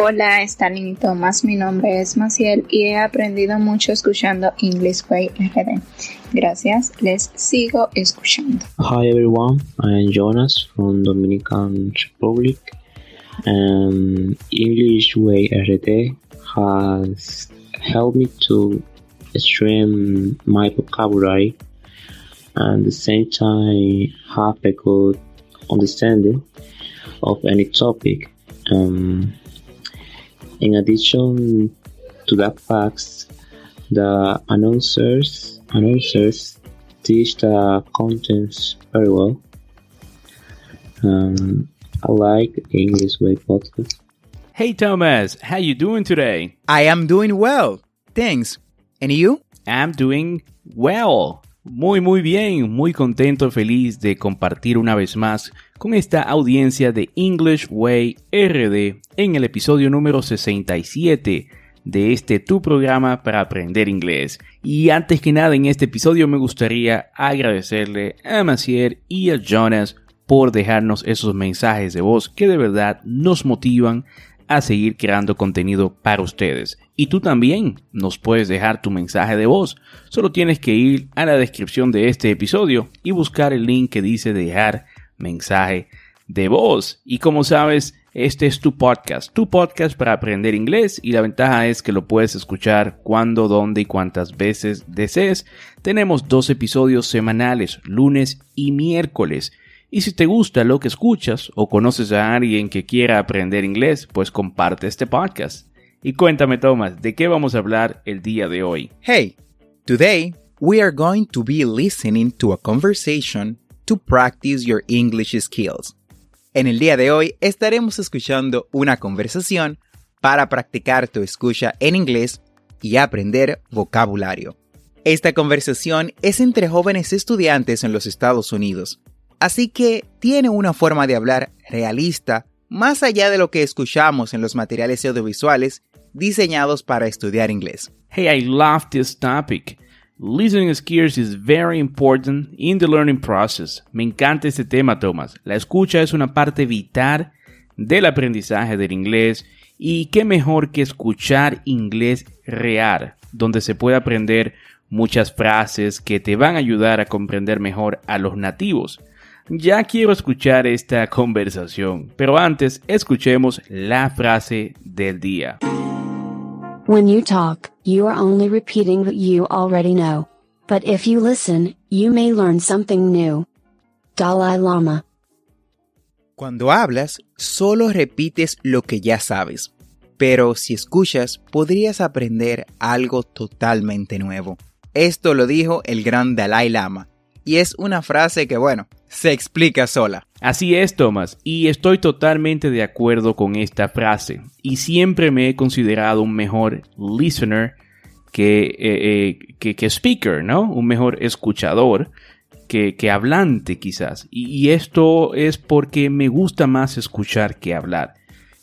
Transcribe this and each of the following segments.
Hola, Stalin y Tomás. Mi nombre es Maciel y he aprendido mucho escuchando English Way RD. Gracias, les sigo escuchando. Hi everyone, I am Jonas from Dominican Republic. Um, English Way RD has helped me to strengthen my vocabulary and at the same time have a good understanding of any topic. Um, In addition to that fact, the announcers announcers teach the contents very well. Um, I like English Way podcast. Hey Thomas, how you doing today? I am doing well, thanks. And you? I'm doing well. Muy, muy bien, muy contento, feliz de compartir una vez más con esta audiencia de English Way RD en el episodio número 67 de este tu programa para aprender inglés. Y antes que nada en este episodio me gustaría agradecerle a Macier y a Jonas por dejarnos esos mensajes de voz que de verdad nos motivan a seguir creando contenido para ustedes. Y tú también nos puedes dejar tu mensaje de voz. Solo tienes que ir a la descripción de este episodio y buscar el link que dice dejar mensaje de voz. Y como sabes, este es tu podcast, tu podcast para aprender inglés y la ventaja es que lo puedes escuchar cuando, dónde y cuántas veces desees. Tenemos dos episodios semanales, lunes y miércoles. Y si te gusta lo que escuchas o conoces a alguien que quiera aprender inglés, pues comparte este podcast. Y cuéntame, Thomas, ¿de qué vamos a hablar el día de hoy? Hey, today we are going to be listening to a conversation to practice your English skills. En el día de hoy estaremos escuchando una conversación para practicar tu escucha en inglés y aprender vocabulario. Esta conversación es entre jóvenes estudiantes en los Estados Unidos Así que tiene una forma de hablar realista, más allá de lo que escuchamos en los materiales audiovisuales diseñados para estudiar inglés. Hey, I love this topic. Listening skills is very important in the learning process. Me encanta este tema, Thomas. La escucha es una parte vital del aprendizaje del inglés y qué mejor que escuchar inglés real, donde se puede aprender muchas frases que te van a ayudar a comprender mejor a los nativos. Ya quiero escuchar esta conversación, pero antes escuchemos la frase del día. When you talk, you are only repeating what you already know. But if you listen, you may learn something new. Dalai Lama. Cuando hablas, solo repites lo que ya sabes. Pero si escuchas, podrías aprender algo totalmente nuevo. Esto lo dijo el gran Dalai Lama. Y es una frase que, bueno, se explica sola. Así es, Thomas, y estoy totalmente de acuerdo con esta frase. Y siempre me he considerado un mejor listener que, eh, eh, que, speaker, ¿no? Un mejor escuchador que, que hablante quizás. Y, y esto es porque me gusta más escuchar que hablar.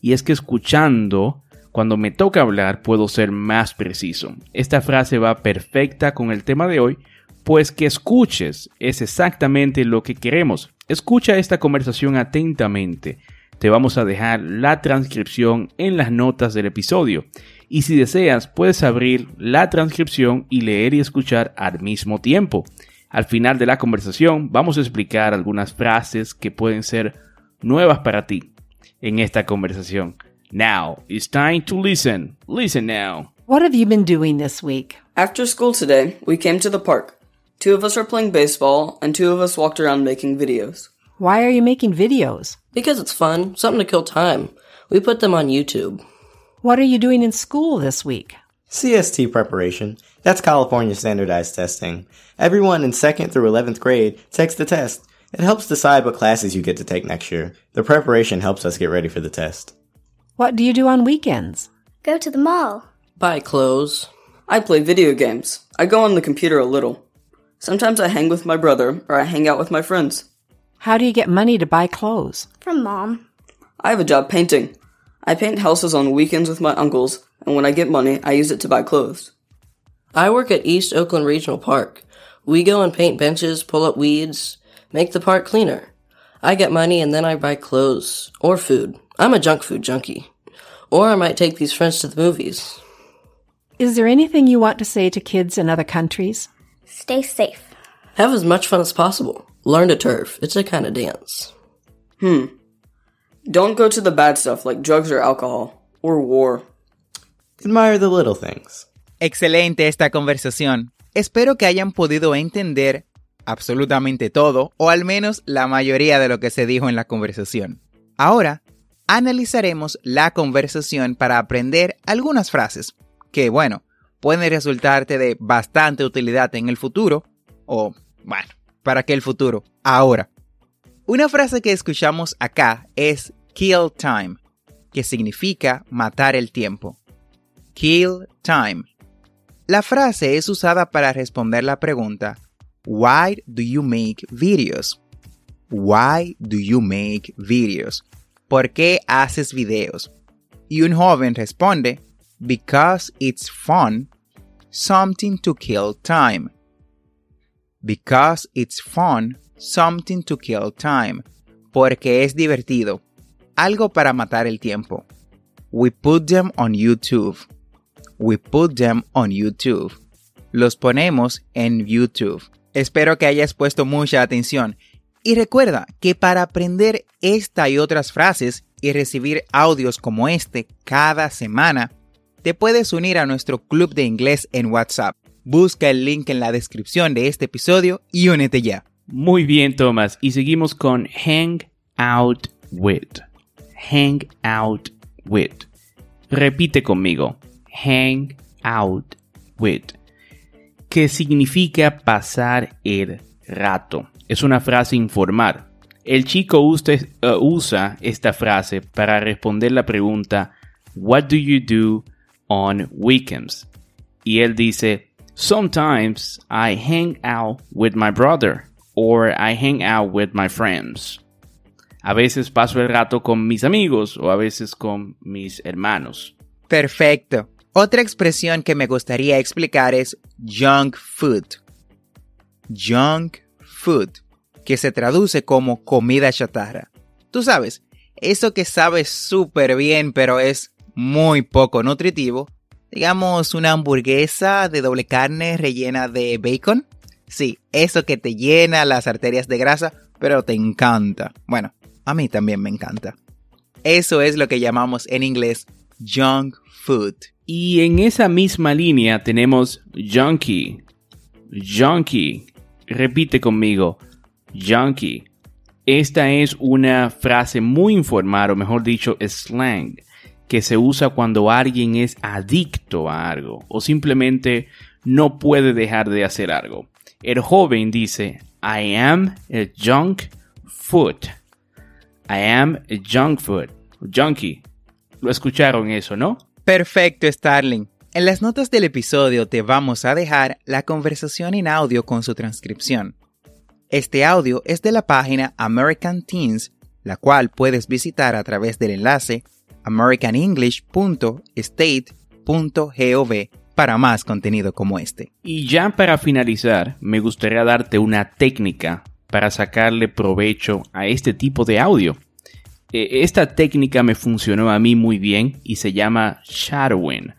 Y es que escuchando, cuando me toca hablar, puedo ser más preciso. Esta frase va perfecta con el tema de hoy pues que escuches es exactamente lo que queremos. Escucha esta conversación atentamente. te vamos a dejar la transcripción en las notas del episodio. Y si deseas, puedes abrir la transcripción y leer y escuchar al mismo tiempo. Al final de la conversación vamos a explicar algunas frases que pueden ser nuevas para ti en esta conversación. Now, it's time to listen. Listen now. What have you been doing this week? After school today, we came to the park. Two of us are playing baseball, and two of us walked around making videos. Why are you making videos? Because it's fun, something to kill time. We put them on YouTube. What are you doing in school this week? CST preparation. That's California standardized testing. Everyone in 2nd through 11th grade takes the test. It helps decide what classes you get to take next year. The preparation helps us get ready for the test. What do you do on weekends? Go to the mall. Buy clothes. I play video games. I go on the computer a little. Sometimes I hang with my brother, or I hang out with my friends. How do you get money to buy clothes? From mom. I have a job painting. I paint houses on weekends with my uncles, and when I get money, I use it to buy clothes. I work at East Oakland Regional Park. We go and paint benches, pull up weeds, make the park cleaner. I get money and then I buy clothes or food. I'm a junk food junkie. Or I might take these friends to the movies. Is there anything you want to say to kids in other countries? Stay safe. Have as much fun as possible. Learn to turf. It's a kind of dance. Hmm. Don't go to the bad stuff like drugs or alcohol, or war. Admire the little things. Excelente esta conversación. Espero que hayan podido entender absolutamente todo, o al menos la mayoría de lo que se dijo en la conversación. Ahora, analizaremos la conversación para aprender algunas frases que, bueno, pueden resultarte de bastante utilidad en el futuro, o, bueno, ¿para qué el futuro? Ahora. Una frase que escuchamos acá es kill time, que significa matar el tiempo. Kill time. La frase es usada para responder la pregunta Why do you make videos? Why do you make videos? ¿Por qué haces videos? Y un joven responde Because it's fun, something to kill time. Because it's fun, something to kill time. Porque es divertido. Algo para matar el tiempo. We put them on YouTube. We put them on YouTube. Los ponemos en YouTube. Espero que hayas puesto mucha atención. Y recuerda que para aprender esta y otras frases y recibir audios como este cada semana, te puedes unir a nuestro club de inglés en WhatsApp. Busca el link en la descripción de este episodio y únete ya. Muy bien, Thomas. Y seguimos con hang out with. Hang out with. Repite conmigo. Hang out with. Que significa pasar el rato. Es una frase informal. El chico uh, usa esta frase para responder la pregunta What do you do on weekends? Y él dice Sometimes I hang out with my brother or I hang out with my friends. A veces paso el rato con mis amigos o a veces con mis hermanos. Perfecto. Otra expresión que me gustaría explicar es junk food. Junk food, que se traduce como comida chatarra. Tú sabes, eso que sabe súper bien pero es muy poco nutritivo. Digamos una hamburguesa de doble carne rellena de bacon. Sí, eso que te llena las arterias de grasa, pero te encanta. Bueno, a mí también me encanta. Eso es lo que llamamos en inglés junk food. Y en esa misma línea tenemos junkie. Junkie. Repite conmigo. Junkie. Esta es una frase muy informal, o mejor dicho, slang, que se usa cuando alguien es adicto a algo o simplemente no puede dejar de hacer algo. El joven dice, I am a junk food. I am a junk food. Junkie. Lo escucharon eso, ¿no? Perfecto, Starling. En las notas del episodio te vamos a dejar la conversación en audio con su transcripción. Este audio es de la página American Teens, la cual puedes visitar a través del enlace americanenglish.state.gov para más contenido como este. Y ya para finalizar, me gustaría darte una técnica para sacarle provecho a este tipo de audio. Eh, esta técnica me funcionó a mí muy bien y se llama shadowing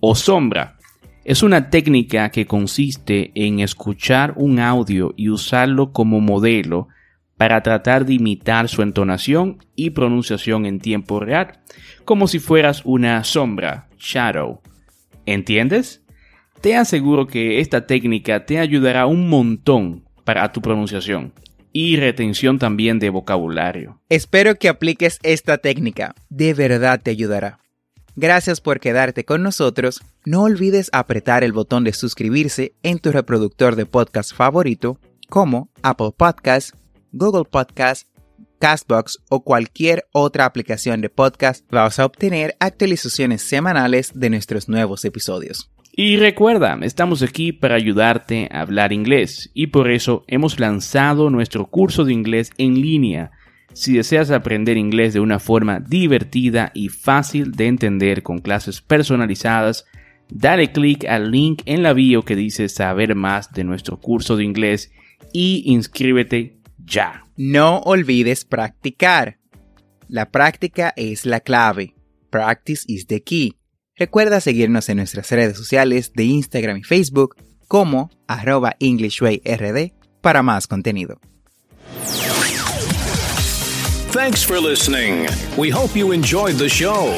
o sombra. Es una técnica que consiste en escuchar un audio y usarlo como modelo para tratar de imitar su entonación y pronunciación en tiempo real, como si fueras una sombra, shadow. ¿Entiendes? Te aseguro que esta técnica te ayudará un montón para tu pronunciación y retención también de vocabulario. Espero que apliques esta técnica, de verdad te ayudará. Gracias por quedarte con nosotros. No olvides apretar el botón de suscribirse en tu reproductor de podcast favorito, como Apple Podcasts, Google Podcasts, Castbox o cualquier otra aplicación de podcast. Vas a obtener actualizaciones semanales de nuestros nuevos episodios. Y recuerda, estamos aquí para ayudarte a hablar inglés y por eso hemos lanzado nuestro curso de inglés en línea. Si deseas aprender inglés de una forma divertida y fácil de entender con clases personalizadas, dale clic al link en la bio que dice saber más de nuestro curso de inglés y inscríbete ya. No olvides practicar. La práctica es la clave. Practice is the key. Recuerda seguirnos en nuestras redes sociales de Instagram y Facebook como arroba EnglishWayRD para más contenido. Thanks for listening. We hope you enjoyed the show.